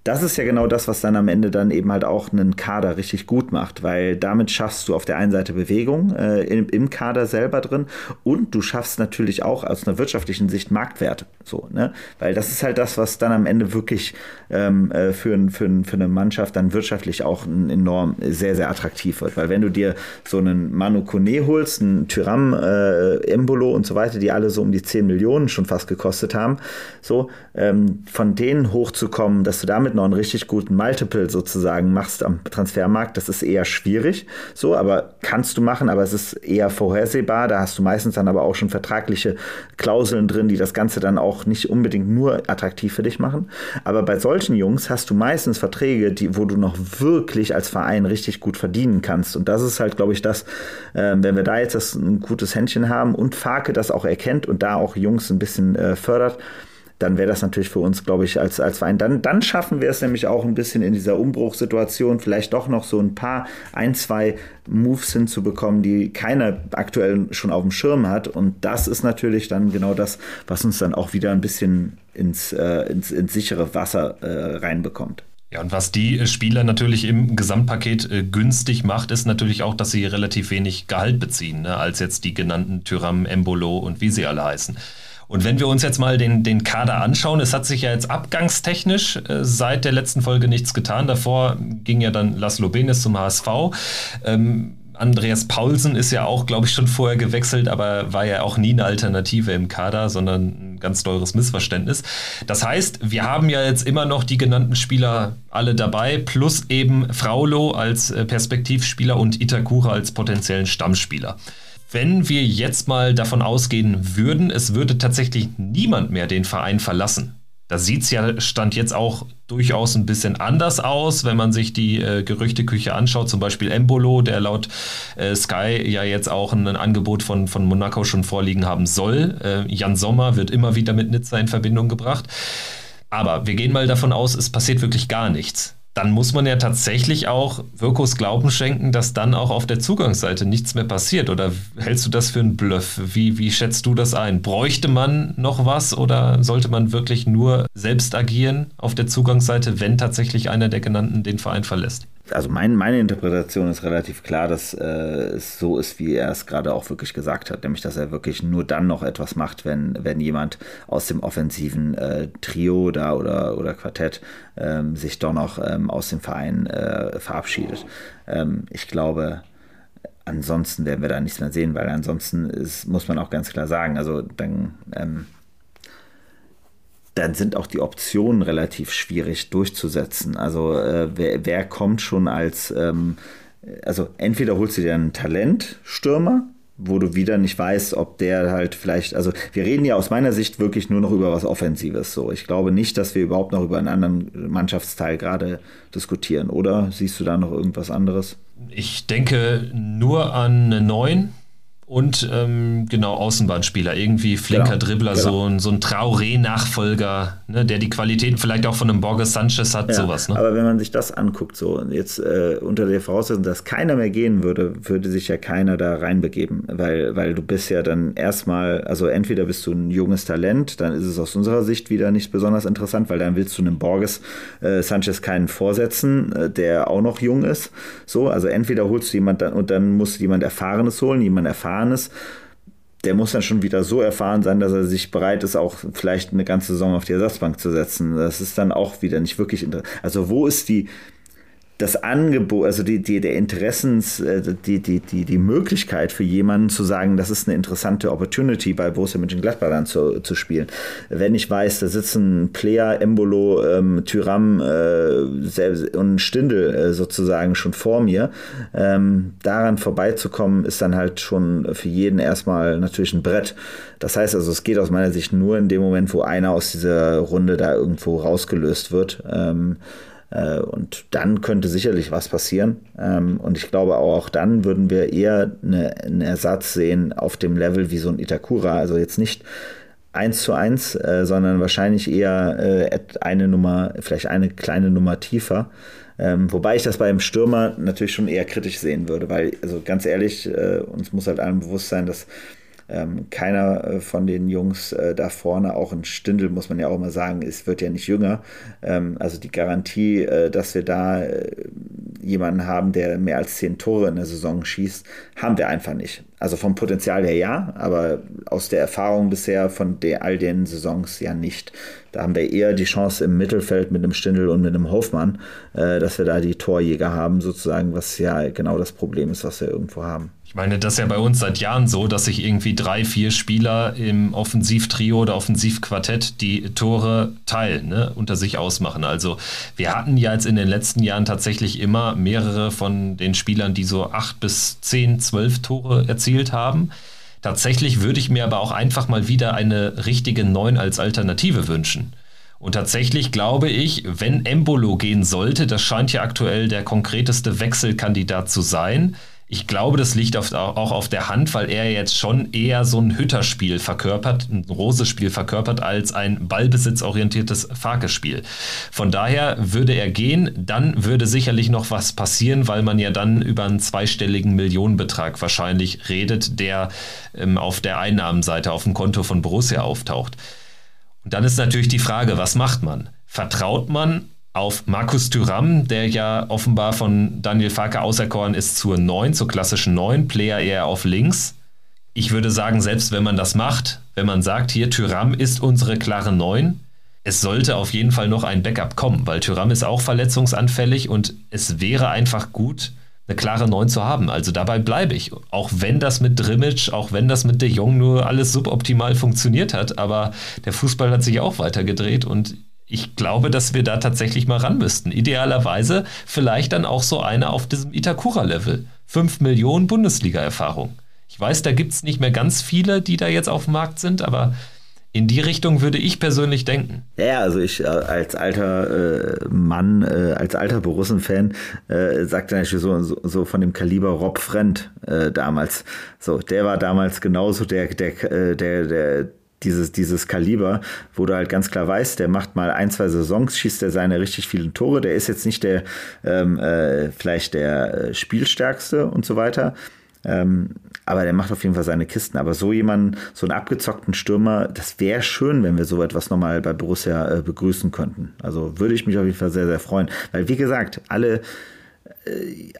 das ist ja genau das, was dann am Ende dann eben halt auch einen Kader richtig gut macht, weil damit schaffst du auf der einen Seite Bewegung äh, im, im, Kader selber drin und du schaffst natürlich auch aus einer wirtschaftlichen Sicht Marktwert. So, ne? Weil das ist halt das, was dann am Ende wirklich ähm, äh, für, für, für eine Mannschaft dann wirtschaftlich auch enorm sehr, sehr attraktiv wird. Weil wenn du dir so einen Manu Kone holst, einen Tyram, äh, Embolo und so weiter, die alle so um die 10 Millionen schon fast gekostet haben, so ähm, von denen hochzukommen, dass du damit noch einen richtig guten Multiple sozusagen machst am Transfermarkt, das ist eher schwierig. So, aber kannst du machen, aber es ist eher vorhersehbar. Da hast du meistens dann aber auch schon vertragliche Klauseln drin, die das Ganze dann auch nicht unbedingt nur attraktiv für dich machen. Aber bei solchen Jungs hast du meistens Verträge, die, wo du noch wirklich als Verein richtig gut verdienen kannst. Und das ist halt, glaube ich, das, äh, wenn wir da jetzt das, ein gutes Händchen haben und Farke das auch erkennt und da auch Jungs ein bisschen äh, fördert, dann wäre das natürlich für uns, glaube ich, als, als Verein. Dann, dann schaffen wir es nämlich auch ein bisschen in dieser Umbruchssituation, vielleicht doch noch so ein paar, ein, zwei Moves hinzubekommen, die keiner aktuell schon auf dem Schirm hat. Und das ist natürlich dann genau das, was uns dann auch wieder ein bisschen ins, äh, ins, ins sichere Wasser äh, reinbekommt. Ja, und was die Spieler natürlich im Gesamtpaket äh, günstig macht, ist natürlich auch, dass sie relativ wenig Gehalt beziehen, ne, als jetzt die genannten Tyram, Embolo und wie sie alle heißen. Und wenn wir uns jetzt mal den, den Kader anschauen, es hat sich ja jetzt abgangstechnisch äh, seit der letzten Folge nichts getan. Davor ging ja dann Laszlo Benes zum HSV. Ähm, Andreas Paulsen ist ja auch, glaube ich, schon vorher gewechselt, aber war ja auch nie eine Alternative im Kader, sondern ein ganz teures Missverständnis. Das heißt, wir haben ja jetzt immer noch die genannten Spieler alle dabei, plus eben Fraulo als äh, Perspektivspieler und Itakura als potenziellen Stammspieler. Wenn wir jetzt mal davon ausgehen würden, es würde tatsächlich niemand mehr den Verein verlassen. Da sieht es ja Stand jetzt auch durchaus ein bisschen anders aus, wenn man sich die äh, Gerüchteküche anschaut. Zum Beispiel Embolo, der laut äh, Sky ja jetzt auch ein, ein, Angebot von, von Monaco schon vorliegen haben soll. Äh, Jan Sommer wird immer wieder mit Nizza in Verbindung gebracht. Aber wir gehen mal davon aus, es passiert wirklich gar nichts dann muss man ja tatsächlich auch Wirkos Glauben schenken, dass dann auch auf der Zugangsseite nichts mehr passiert. Oder hältst du das für einen Bluff? Wie, wie schätzt du das ein? Bräuchte man noch was oder sollte man wirklich nur selbst agieren auf der Zugangsseite, wenn tatsächlich einer der genannten den Verein verlässt? Also mein, meine Interpretation ist relativ klar, dass äh, es so ist, wie er es gerade auch wirklich gesagt hat, nämlich dass er wirklich nur dann noch etwas macht, wenn, wenn jemand aus dem offensiven äh, Trio da oder, oder Quartett ähm, sich doch noch ähm, aus dem Verein äh, verabschiedet. Ähm, ich glaube, ansonsten werden wir da nichts mehr sehen, weil ansonsten ist, muss man auch ganz klar sagen, also dann ähm, dann sind auch die Optionen relativ schwierig durchzusetzen. Also äh, wer, wer, kommt schon als, ähm, also entweder holst du dir einen Talentstürmer, wo du wieder nicht weißt, ob der halt vielleicht, also wir reden ja aus meiner Sicht wirklich nur noch über was Offensives. So, ich glaube nicht, dass wir überhaupt noch über einen anderen Mannschaftsteil gerade diskutieren. Oder siehst du da noch irgendwas anderes? Ich denke nur an eine 9 und ähm, genau Außenbahnspieler, irgendwie flinker genau, Dribbler, genau. So, ein, so ein Traoré-Nachfolger, ne, der die Qualitäten vielleicht auch von einem Borges Sanchez hat, ja, sowas. Ne? Aber wenn man sich das anguckt, so jetzt äh, unter der Voraussetzung, dass keiner mehr gehen würde, würde sich ja keiner da reinbegeben, weil, weil du bist ja dann erstmal, also entweder bist du ein junges Talent, dann ist es aus unserer Sicht wieder nicht besonders interessant, weil dann willst du einem Borges äh, Sanchez keinen vorsetzen, äh, der auch noch jung ist. So, also entweder holst du jemand dann und dann musst du jemand Erfahrenes holen, jemand Erfahrenes Erfahrenes, der muss dann schon wieder so erfahren sein, dass er sich bereit ist, auch vielleicht eine ganze Saison auf die Ersatzbank zu setzen. Das ist dann auch wieder nicht wirklich interessant. Also wo ist die, das Angebot, also die, die, der Interessens, äh, die, die, die, die Möglichkeit für jemanden zu sagen, das ist eine interessante Opportunity bei Borussia Mönchengladbach dann zu, zu spielen. Wenn ich weiß, da sitzen Player, Embolo, ähm, Tyram äh, und Stindel äh, sozusagen schon vor mir, ähm, daran vorbeizukommen, ist dann halt schon für jeden erstmal natürlich ein Brett. Das heißt also, es geht aus meiner Sicht nur in dem Moment, wo einer aus dieser Runde da irgendwo rausgelöst wird. Ähm, äh, und dann könnte sicherlich was passieren. Ähm, und ich glaube auch dann würden wir eher eine, einen Ersatz sehen auf dem Level wie so ein Itakura. Also jetzt nicht eins zu eins, äh, sondern wahrscheinlich eher äh, eine Nummer, vielleicht eine kleine Nummer tiefer. Ähm, wobei ich das beim Stürmer natürlich schon eher kritisch sehen würde, weil, also ganz ehrlich, äh, uns muss halt allen bewusst sein, dass ähm, keiner äh, von den Jungs äh, da vorne, auch ein Stindel, muss man ja auch immer sagen, es wird ja nicht jünger. Ähm, also die Garantie, äh, dass wir da äh, jemanden haben, der mehr als zehn Tore in der Saison schießt, haben wir einfach nicht. Also vom Potenzial her ja, aber aus der Erfahrung bisher von der, all den Saisons ja nicht. Da haben wir eher die Chance im Mittelfeld mit einem Stindel und mit einem Hofmann, äh, dass wir da die Torjäger haben, sozusagen, was ja genau das Problem ist, was wir irgendwo haben. Ich meine, das ist ja bei uns seit Jahren so, dass sich irgendwie drei, vier Spieler im Offensivtrio oder Offensivquartett die Tore teilen, ne, unter sich ausmachen. Also wir hatten ja jetzt in den letzten Jahren tatsächlich immer mehrere von den Spielern, die so acht bis zehn, zwölf Tore erzielt haben. Tatsächlich würde ich mir aber auch einfach mal wieder eine richtige Neun als Alternative wünschen. Und tatsächlich glaube ich, wenn Embolo gehen sollte, das scheint ja aktuell der konkreteste Wechselkandidat zu sein, ich glaube, das liegt auf, auch auf der Hand, weil er jetzt schon eher so ein Hütterspiel verkörpert, ein Rose-Spiel verkörpert, als ein ballbesitzorientiertes Farke-Spiel. Von daher würde er gehen, dann würde sicherlich noch was passieren, weil man ja dann über einen zweistelligen Millionenbetrag wahrscheinlich redet, der ähm, auf der Einnahmenseite auf dem Konto von Borussia auftaucht. Und dann ist natürlich die Frage, was macht man? Vertraut man auf Markus Thüram, der ja offenbar von Daniel Farke auserkoren ist zur 9, zur klassischen 9, Player eher auf links. Ich würde sagen, selbst wenn man das macht, wenn man sagt, hier Thüram ist unsere klare 9, es sollte auf jeden Fall noch ein Backup kommen, weil Thüram ist auch verletzungsanfällig und es wäre einfach gut, eine klare 9 zu haben. Also dabei bleibe ich. Auch wenn das mit Drimmitsch, auch wenn das mit De Jong nur alles suboptimal funktioniert hat, aber der Fußball hat sich auch weitergedreht und ich glaube, dass wir da tatsächlich mal ran müssten. Idealerweise vielleicht dann auch so eine auf diesem Itakura-Level. 5 Millionen Bundesliga-Erfahrung. Ich weiß, da gibt es nicht mehr ganz viele, die da jetzt auf dem Markt sind, aber in die Richtung würde ich persönlich denken. Ja, also ich äh, als alter äh, Mann, äh, als alter Borussen-Fan, äh, sagte natürlich so, so, so, von dem Kaliber Rob Friend äh, damals. So, der war damals genauso der, der, äh, der, der dieses, dieses Kaliber, wo du halt ganz klar weißt, der macht mal ein, zwei Saisons, schießt er seine richtig vielen Tore. Der ist jetzt nicht der, ähm, äh, vielleicht der äh, Spielstärkste und so weiter. Ähm, aber der macht auf jeden Fall seine Kisten. Aber so jemanden, so einen abgezockten Stürmer, das wäre schön, wenn wir so etwas nochmal bei Borussia äh, begrüßen könnten. Also würde ich mich auf jeden Fall sehr, sehr freuen. Weil, wie gesagt, alle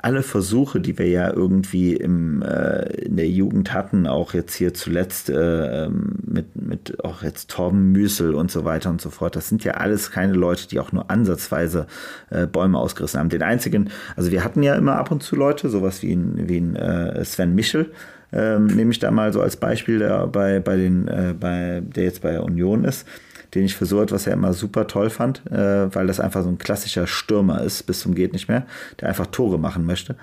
alle Versuche, die wir ja irgendwie im, äh, in der Jugend hatten, auch jetzt hier zuletzt äh, ähm, mit, mit auch jetzt Torben Müsel und so weiter und so fort, das sind ja alles keine Leute, die auch nur ansatzweise äh, Bäume ausgerissen haben. Den einzigen, also wir hatten ja immer ab und zu Leute, sowas wie ein, wie ein äh, Sven Michel, ähm, nehme ich da mal so als Beispiel, der bei, bei den, äh, bei, der jetzt bei Union ist den ich für so etwas ja immer super toll fand, äh, weil das einfach so ein klassischer Stürmer ist, bis zum geht nicht mehr, der einfach Tore machen möchte.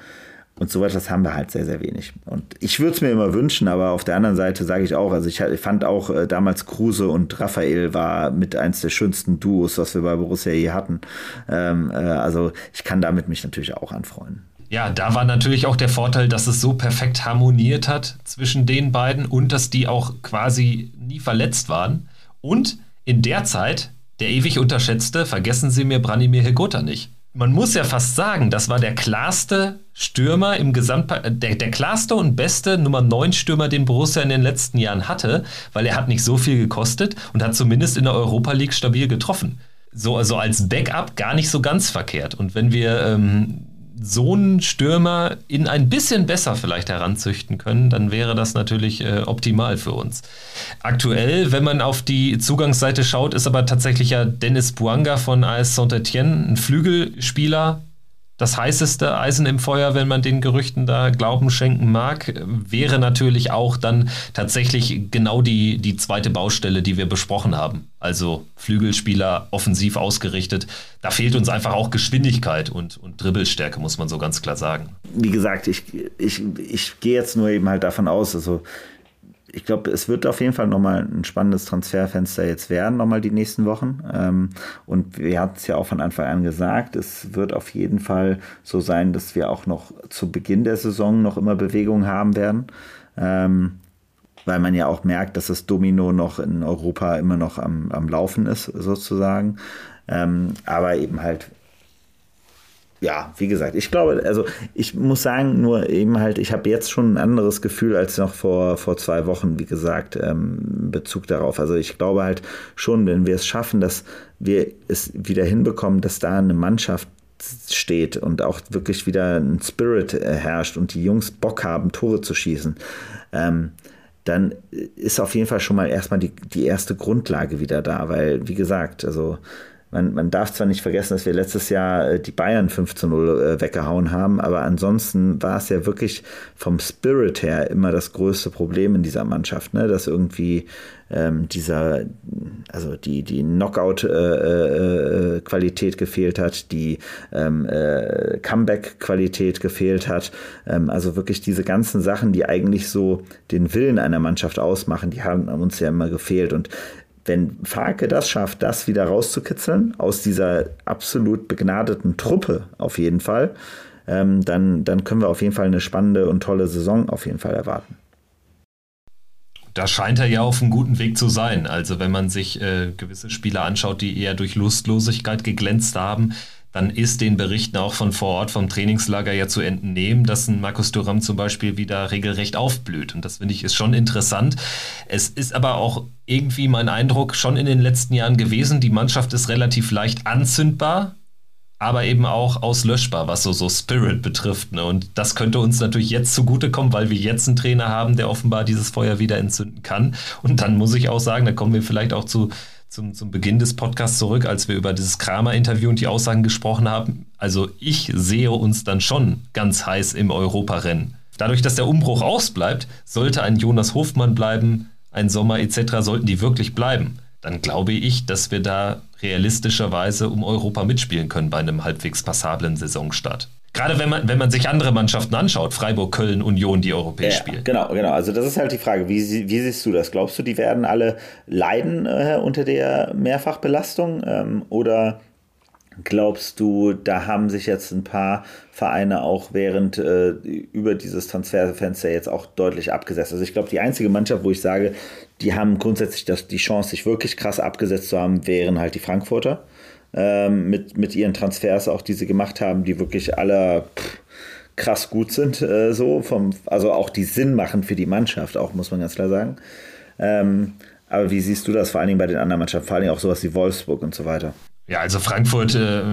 Und so etwas haben wir halt sehr, sehr wenig. Und ich würde es mir immer wünschen, aber auf der anderen Seite sage ich auch, also ich fand auch äh, damals Kruse und Raphael war mit eins der schönsten Duos, was wir bei Borussia je hatten. Ähm, äh, also ich kann damit mich natürlich auch anfreuen. Ja, da war natürlich auch der Vorteil, dass es so perfekt harmoniert hat zwischen den beiden und dass die auch quasi nie verletzt waren. Und in der Zeit, der ewig unterschätzte, vergessen Sie mir Branimir Hegota nicht. Man muss ja fast sagen, das war der klarste Stürmer im Gesamtpaket, äh, der, der klarste und beste Nummer 9 Stürmer, den Borussia in den letzten Jahren hatte, weil er hat nicht so viel gekostet und hat zumindest in der Europa League stabil getroffen. So also als Backup gar nicht so ganz verkehrt. Und wenn wir ähm, so einen Stürmer in ein bisschen besser vielleicht heranzüchten können, dann wäre das natürlich äh, optimal für uns. Aktuell, wenn man auf die Zugangsseite schaut, ist aber tatsächlich ja Dennis Buanga von AS Saint-Etienne ein Flügelspieler, das heißeste Eisen im Feuer, wenn man den Gerüchten da Glauben schenken mag, wäre natürlich auch dann tatsächlich genau die, die zweite Baustelle, die wir besprochen haben. Also Flügelspieler offensiv ausgerichtet. Da fehlt uns einfach auch Geschwindigkeit und, und Dribbelstärke, muss man so ganz klar sagen. Wie gesagt, ich, ich, ich gehe jetzt nur eben halt davon aus, also ich glaube, es wird auf jeden Fall nochmal ein spannendes Transferfenster jetzt werden, nochmal die nächsten Wochen. Ähm, und wir hatten es ja auch von Anfang an gesagt, es wird auf jeden Fall so sein, dass wir auch noch zu Beginn der Saison noch immer Bewegungen haben werden. Ähm, weil man ja auch merkt, dass das Domino noch in Europa immer noch am, am Laufen ist, sozusagen. Ähm, aber eben halt ja, wie gesagt, ich glaube, also ich muss sagen, nur eben halt, ich habe jetzt schon ein anderes Gefühl als noch vor, vor zwei Wochen, wie gesagt, ähm, Bezug darauf. Also ich glaube halt schon, wenn wir es schaffen, dass wir es wieder hinbekommen, dass da eine Mannschaft steht und auch wirklich wieder ein Spirit äh, herrscht und die Jungs Bock haben, Tore zu schießen, ähm, dann ist auf jeden Fall schon mal erstmal die, die erste Grundlage wieder da, weil, wie gesagt, also man, man darf zwar nicht vergessen, dass wir letztes Jahr äh, die Bayern 5 zu 0 äh, weggehauen haben, aber ansonsten war es ja wirklich vom Spirit her immer das größte Problem in dieser Mannschaft, ne? dass irgendwie ähm, dieser, also die, die Knockout-Qualität äh, äh, gefehlt hat, die ähm, äh, Comeback-Qualität gefehlt hat. Ähm, also wirklich diese ganzen Sachen, die eigentlich so den Willen einer Mannschaft ausmachen, die haben uns ja immer gefehlt. Und wenn Farke das schafft, das wieder rauszukitzeln, aus dieser absolut begnadeten Truppe auf jeden Fall, ähm, dann, dann können wir auf jeden Fall eine spannende und tolle Saison auf jeden Fall erwarten. Da scheint er ja auf einem guten Weg zu sein. Also wenn man sich äh, gewisse Spieler anschaut, die eher durch Lustlosigkeit geglänzt haben, dann ist den Berichten auch von vor Ort vom Trainingslager ja zu entnehmen, dass ein Markus Thuram zum Beispiel wieder regelrecht aufblüht. Und das finde ich ist schon interessant. Es ist aber auch irgendwie mein Eindruck schon in den letzten Jahren gewesen, die Mannschaft ist relativ leicht anzündbar, aber eben auch auslöschbar, was so, so Spirit betrifft. Ne? Und das könnte uns natürlich jetzt zugutekommen, weil wir jetzt einen Trainer haben, der offenbar dieses Feuer wieder entzünden kann. Und dann muss ich auch sagen, da kommen wir vielleicht auch zu zum, zum Beginn des Podcasts zurück, als wir über dieses Kramer-Interview und die Aussagen gesprochen haben. Also ich sehe uns dann schon ganz heiß im Europarennen. Dadurch, dass der Umbruch ausbleibt, sollte ein Jonas Hofmann bleiben, ein Sommer etc., sollten die wirklich bleiben. Dann glaube ich, dass wir da realistischerweise um Europa mitspielen können bei einem halbwegs passablen Saisonstart. Gerade wenn man, wenn man sich andere Mannschaften anschaut, Freiburg, Köln, Union, die europäisch ja, spielen. Genau, genau. Also das ist halt die Frage. Wie, wie siehst du das? Glaubst du, die werden alle leiden äh, unter der Mehrfachbelastung? Ähm, oder glaubst du, da haben sich jetzt ein paar Vereine auch während äh, über dieses Transferfenster jetzt auch deutlich abgesetzt? Also ich glaube, die einzige Mannschaft, wo ich sage, die haben grundsätzlich das, die Chance, sich wirklich krass abgesetzt zu haben, wären halt die Frankfurter ähm, mit, mit ihren Transfers, auch die sie gemacht haben, die wirklich alle pff, krass gut sind, äh, so vom, also auch die Sinn machen für die Mannschaft, auch muss man ganz klar sagen. Ähm, aber wie siehst du das vor allen Dingen bei den anderen Mannschaften, vor allen Dingen auch sowas wie Wolfsburg und so weiter? Ja, also Frankfurt äh,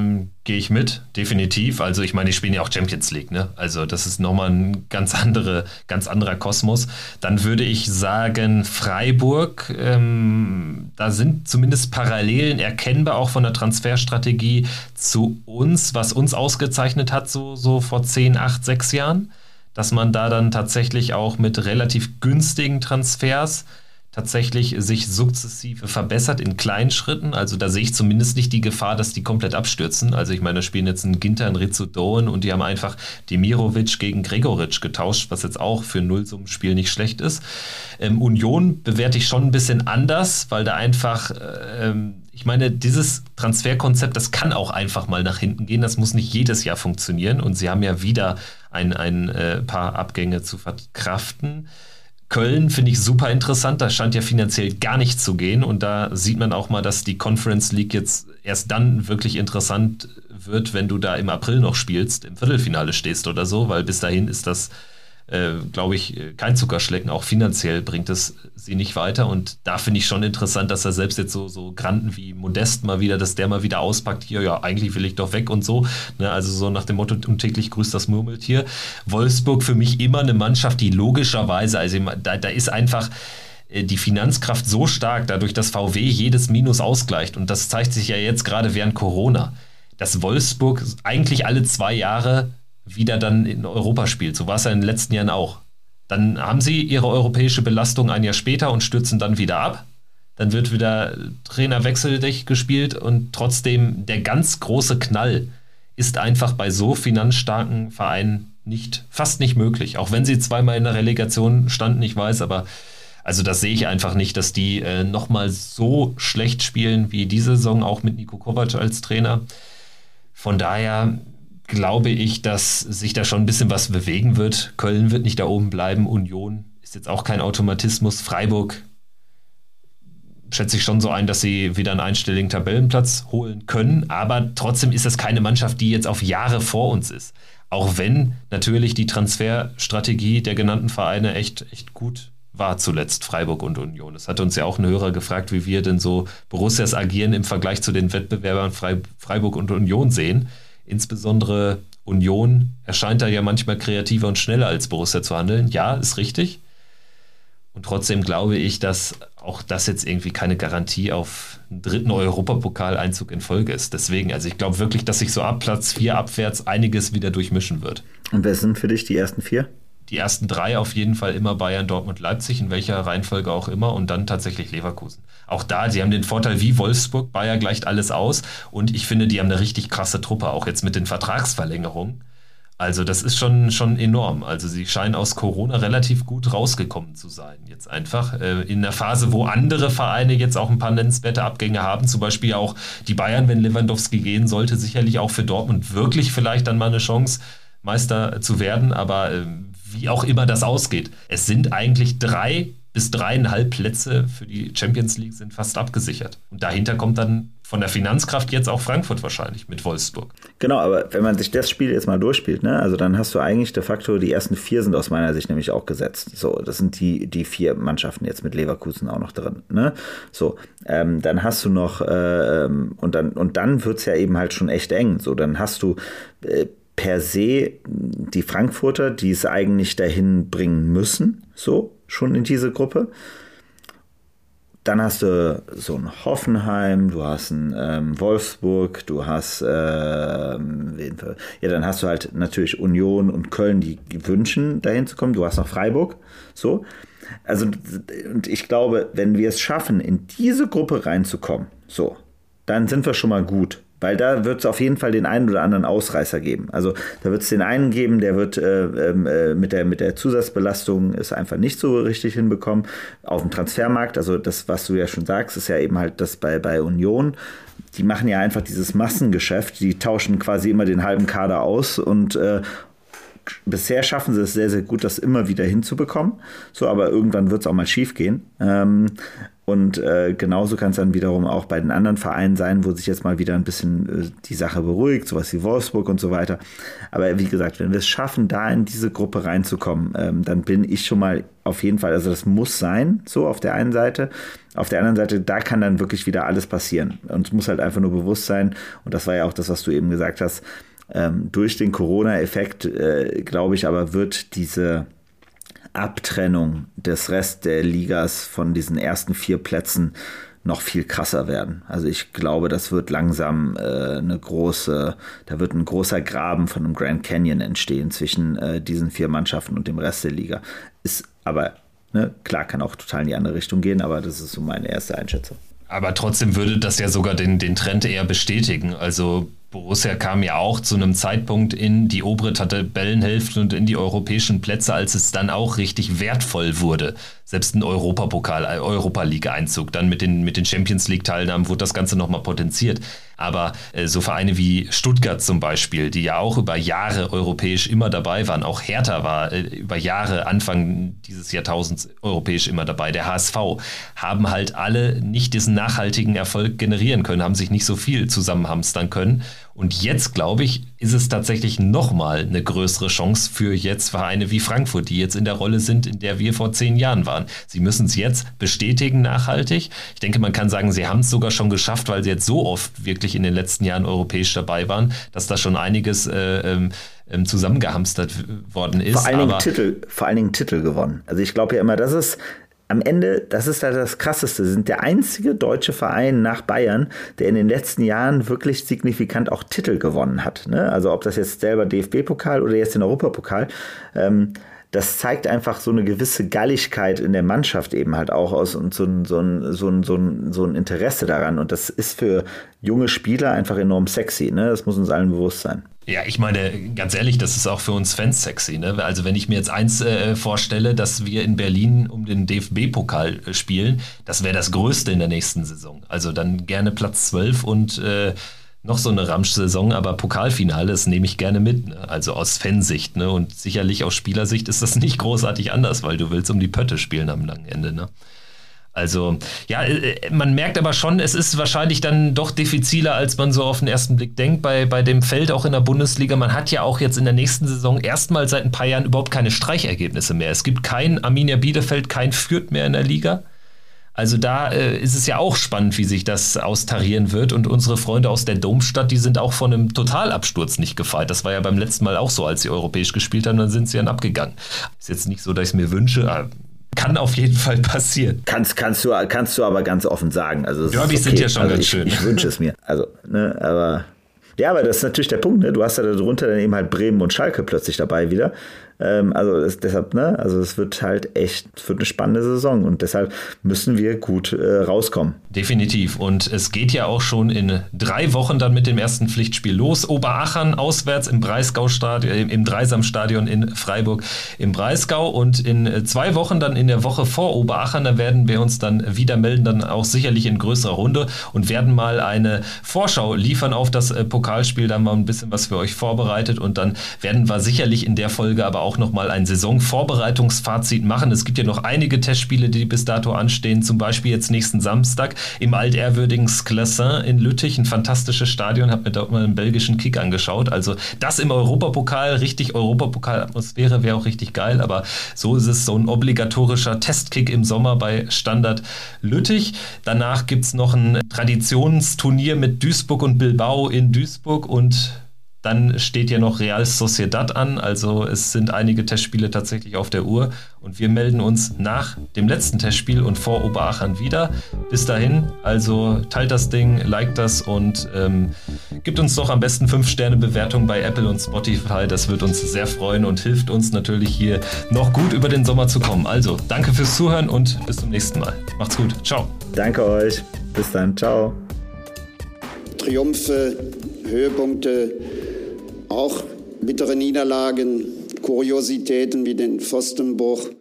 gehe ich mit, definitiv. Also ich meine, die spielen ja auch Champions League, ne? Also das ist nochmal ein ganz, andere, ganz anderer Kosmos. Dann würde ich sagen, Freiburg, ähm, da sind zumindest Parallelen erkennbar auch von der Transferstrategie zu uns, was uns ausgezeichnet hat, so, so vor 10, 8, 6 Jahren. Dass man da dann tatsächlich auch mit relativ günstigen Transfers tatsächlich sich sukzessive verbessert in kleinen Schritten. Also da sehe ich zumindest nicht die Gefahr, dass die komplett abstürzen. Also ich meine, da spielen jetzt ein Ginter, ein Rizzudoen und die haben einfach Demirovic gegen Gregoritsch getauscht, was jetzt auch für ein Nullsummenspiel nicht schlecht ist. Ähm, Union bewerte ich schon ein bisschen anders, weil da einfach äh, ähm, ich meine, dieses Transferkonzept, das kann auch einfach mal nach hinten gehen. Das muss nicht jedes Jahr funktionieren. Und sie haben ja wieder ein, ein äh, paar Abgänge zu verkraften. Köln finde ich super interessant. Da scheint ja finanziell gar nicht zu gehen. Und da sieht man auch mal, dass die Conference League jetzt erst dann wirklich interessant wird, wenn du da im April noch spielst, im Viertelfinale stehst oder so, weil bis dahin ist das äh, glaube ich, kein Zuckerschlecken. Auch finanziell bringt es sie nicht weiter. Und da finde ich schon interessant, dass er selbst jetzt so, so Granten wie Modest mal wieder, dass der mal wieder auspackt, hier, ja, eigentlich will ich doch weg und so. Ne? Also so nach dem Motto, und täglich grüßt das Murmeltier. Wolfsburg für mich immer eine Mannschaft, die logischerweise, also da, da ist einfach äh, die Finanzkraft so stark, dadurch, dass VW jedes Minus ausgleicht. Und das zeigt sich ja jetzt gerade während Corona, dass Wolfsburg eigentlich alle zwei Jahre wieder dann in Europa spielt. So war es ja in den letzten Jahren auch. Dann haben sie ihre europäische Belastung ein Jahr später und stürzen dann wieder ab. Dann wird wieder Trainerwechsel gespielt und trotzdem der ganz große Knall ist einfach bei so finanzstarken Vereinen nicht, fast nicht möglich. Auch wenn sie zweimal in der Relegation standen, ich weiß, aber also das sehe ich einfach nicht, dass die äh, nochmal so schlecht spielen wie diese Saison, auch mit Nico Kovac als Trainer. Von daher glaube ich, dass sich da schon ein bisschen was bewegen wird. Köln wird nicht da oben bleiben. Union ist jetzt auch kein Automatismus. Freiburg schätze ich schon so ein, dass sie wieder einen einstelligen Tabellenplatz holen können. Aber trotzdem ist das keine Mannschaft, die jetzt auf Jahre vor uns ist. Auch wenn natürlich die Transferstrategie der genannten Vereine echt, echt gut war zuletzt Freiburg und Union. Es hat uns ja auch ein Hörer gefragt, wie wir denn so Borussias agieren im Vergleich zu den Wettbewerbern Freiburg und Union sehen. Insbesondere Union erscheint da ja manchmal kreativer und schneller als Borussia zu handeln. Ja, ist richtig. Und trotzdem glaube ich, dass auch das jetzt irgendwie keine Garantie auf einen dritten Europapokaleinzug in Folge ist. Deswegen, also ich glaube wirklich, dass sich so ab Platz 4 abwärts einiges wieder durchmischen wird. Und wer sind für dich die ersten vier? Die ersten drei auf jeden Fall immer Bayern, Dortmund, Leipzig, in welcher Reihenfolge auch immer und dann tatsächlich Leverkusen. Auch da, sie haben den Vorteil wie Wolfsburg, Bayern gleicht alles aus und ich finde, die haben eine richtig krasse Truppe, auch jetzt mit den Vertragsverlängerungen. Also das ist schon, schon enorm. Also sie scheinen aus Corona relativ gut rausgekommen zu sein. Jetzt einfach äh, in der Phase, wo andere Vereine jetzt auch ein paar nennenswerte Abgänge haben. Zum Beispiel auch die Bayern, wenn Lewandowski gehen sollte, sicherlich auch für Dortmund wirklich vielleicht dann mal eine Chance, Meister zu werden. Aber äh, wie auch immer das ausgeht. Es sind eigentlich drei bis dreieinhalb Plätze für die Champions League sind fast abgesichert. Und dahinter kommt dann von der Finanzkraft jetzt auch Frankfurt wahrscheinlich mit Wolfsburg. Genau, aber wenn man sich das Spiel jetzt mal durchspielt, ne, also dann hast du eigentlich de facto die ersten vier sind aus meiner Sicht nämlich auch gesetzt. So, das sind die, die vier Mannschaften jetzt mit Leverkusen auch noch drin. Ne? So, ähm, dann hast du noch, äh, und dann, und dann wird es ja eben halt schon echt eng. So, dann hast du äh, per se die Frankfurter, die es eigentlich dahin bringen müssen, so schon in diese Gruppe. Dann hast du so ein Hoffenheim, du hast ein ähm, Wolfsburg, du hast, äh, ja, dann hast du halt natürlich Union und Köln, die wünschen, dahin zu kommen. Du hast noch Freiburg, so. Also, und ich glaube, wenn wir es schaffen, in diese Gruppe reinzukommen, so, dann sind wir schon mal gut. Weil da wird es auf jeden Fall den einen oder anderen Ausreißer geben. Also da wird es den einen geben, der wird äh, ähm, äh, mit, der, mit der Zusatzbelastung es einfach nicht so richtig hinbekommen. Auf dem Transfermarkt, also das, was du ja schon sagst, ist ja eben halt das bei, bei Union. Die machen ja einfach dieses Massengeschäft, die tauschen quasi immer den halben Kader aus und äh, bisher schaffen sie es sehr, sehr gut, das immer wieder hinzubekommen. So, aber irgendwann wird es auch mal schief gehen. Ähm, und äh, genauso kann es dann wiederum auch bei den anderen Vereinen sein, wo sich jetzt mal wieder ein bisschen äh, die Sache beruhigt, sowas wie Wolfsburg und so weiter. Aber wie gesagt, wenn wir es schaffen, da in diese Gruppe reinzukommen, ähm, dann bin ich schon mal auf jeden Fall, also das muss sein, so auf der einen Seite. Auf der anderen Seite, da kann dann wirklich wieder alles passieren. Und es muss halt einfach nur bewusst sein, und das war ja auch das, was du eben gesagt hast, ähm, durch den Corona-Effekt, äh, glaube ich, aber wird diese Abtrennung des Rest der Ligas von diesen ersten vier Plätzen noch viel krasser werden. Also ich glaube, das wird langsam äh, eine große, da wird ein großer Graben von einem Grand Canyon entstehen zwischen äh, diesen vier Mannschaften und dem Rest der Liga. Ist aber, ne, klar, kann auch total in die andere Richtung gehen, aber das ist so meine erste Einschätzung. Aber trotzdem würde das ja sogar den, den Trend eher bestätigen. Also Borussia kam ja auch zu einem Zeitpunkt in die obere Tabellenhälfte und in die europäischen Plätze, als es dann auch richtig wertvoll wurde. Selbst ein Europapokal, äh, Europa League Einzug, dann mit den, mit den Champions League Teilnahmen wurde das Ganze nochmal potenziert. Aber äh, so Vereine wie Stuttgart zum Beispiel, die ja auch über Jahre europäisch immer dabei waren, auch Hertha war äh, über Jahre Anfang dieses Jahrtausends europäisch immer dabei, der HSV, haben halt alle nicht diesen nachhaltigen Erfolg generieren können, haben sich nicht so viel zusammenhamstern können. Und jetzt, glaube ich, ist es tatsächlich nochmal eine größere Chance für jetzt Vereine wie Frankfurt, die jetzt in der Rolle sind, in der wir vor zehn Jahren waren. Sie müssen es jetzt bestätigen nachhaltig. Ich denke, man kann sagen, sie haben es sogar schon geschafft, weil sie jetzt so oft wirklich in den letzten Jahren europäisch dabei waren, dass da schon einiges äh, ähm, ähm zusammengehamstert worden ist. Vor allen, Dingen Titel, vor allen Dingen Titel gewonnen. Also ich glaube ja immer, das ist am Ende, das ist halt das Krasseste, sind der einzige deutsche Verein nach Bayern, der in den letzten Jahren wirklich signifikant auch Titel gewonnen hat. Ne? Also ob das jetzt selber DFB-Pokal oder jetzt den Europapokal. Ähm, das zeigt einfach so eine gewisse Galligkeit in der Mannschaft eben halt auch aus und so ein, so ein, so ein, so ein, so ein Interesse daran. Und das ist für junge Spieler einfach enorm sexy. Ne? Das muss uns allen bewusst sein. Ja, ich meine, ganz ehrlich, das ist auch für uns Fans sexy. Ne? Also wenn ich mir jetzt eins äh, vorstelle, dass wir in Berlin um den DFB-Pokal äh, spielen, das wäre das Größte in der nächsten Saison. Also dann gerne Platz 12 und äh, noch so eine Ramsch-Saison, aber Pokalfinale, das nehme ich gerne mit. Ne? Also aus Fansicht. Ne? Und sicherlich aus Spielersicht ist das nicht großartig anders, weil du willst um die Pötte spielen am langen Ende. Ne? Also, ja, äh, man merkt aber schon, es ist wahrscheinlich dann doch diffiziler, als man so auf den ersten Blick denkt, bei, bei dem Feld auch in der Bundesliga. Man hat ja auch jetzt in der nächsten Saison erstmal seit ein paar Jahren überhaupt keine Streichergebnisse mehr. Es gibt kein Arminia Bielefeld, kein Fürth mehr in der Liga. Also da äh, ist es ja auch spannend, wie sich das austarieren wird. Und unsere Freunde aus der Domstadt, die sind auch von einem Totalabsturz nicht gefeit. Das war ja beim letzten Mal auch so, als sie europäisch gespielt haben, dann sind sie dann abgegangen. Ist jetzt nicht so, dass ich es mir wünsche, aber kann auf jeden Fall passieren. Kannst, kannst, du, kannst du aber ganz offen sagen. Also Derbys okay. sind ja schon also ganz ich, schön. Ich wünsche es mir. Also, ne, aber. Ja, aber das ist natürlich der Punkt, ne? Du hast ja darunter dann eben halt Bremen und Schalke plötzlich dabei wieder. Ähm, also das, deshalb, ne, also es wird halt echt, wird eine spannende Saison und deshalb müssen wir gut äh, rauskommen. Definitiv. Und es geht ja auch schon in drei Wochen dann mit dem ersten Pflichtspiel los. Oberachern auswärts im Breisgau-Stadion, im Dreisamstadion in Freiburg im Breisgau. Und in zwei Wochen dann in der Woche vor Oberachern, da werden wir uns dann wieder melden, dann auch sicherlich in größerer Runde und werden mal eine Vorschau liefern auf das äh, Pokalspiel. Da haben wir ein bisschen was für euch vorbereitet und dann werden wir sicherlich in der Folge aber auch auch nochmal ein Saisonvorbereitungsfazit machen. Es gibt ja noch einige Testspiele, die bis dato anstehen. Zum Beispiel jetzt nächsten Samstag im altehrwürdigen Sclessin in Lüttich. Ein fantastisches Stadion. Hab mir dort mal einen belgischen Kick angeschaut. Also das im Europapokal, richtig Europapokal-Atmosphäre wäre auch richtig geil. Aber so ist es so ein obligatorischer Testkick im Sommer bei Standard Lüttich. Danach gibt es noch ein Traditionsturnier mit Duisburg und Bilbao in Duisburg und dann steht ja noch Real Sociedad an, also es sind einige Testspiele tatsächlich auf der Uhr und wir melden uns nach dem letzten Testspiel und vor Oberachern wieder. Bis dahin, also teilt das Ding, liked das und ähm, gibt uns doch am besten 5-Sterne-Bewertung bei Apple und Spotify. Das wird uns sehr freuen und hilft uns natürlich hier noch gut über den Sommer zu kommen. Also danke fürs Zuhören und bis zum nächsten Mal. Macht's gut. Ciao. Danke euch. Bis dann. Ciao. Triumphe, Höhepunkte auch bittere Niederlagen, Kuriositäten wie den Pfostenbruch.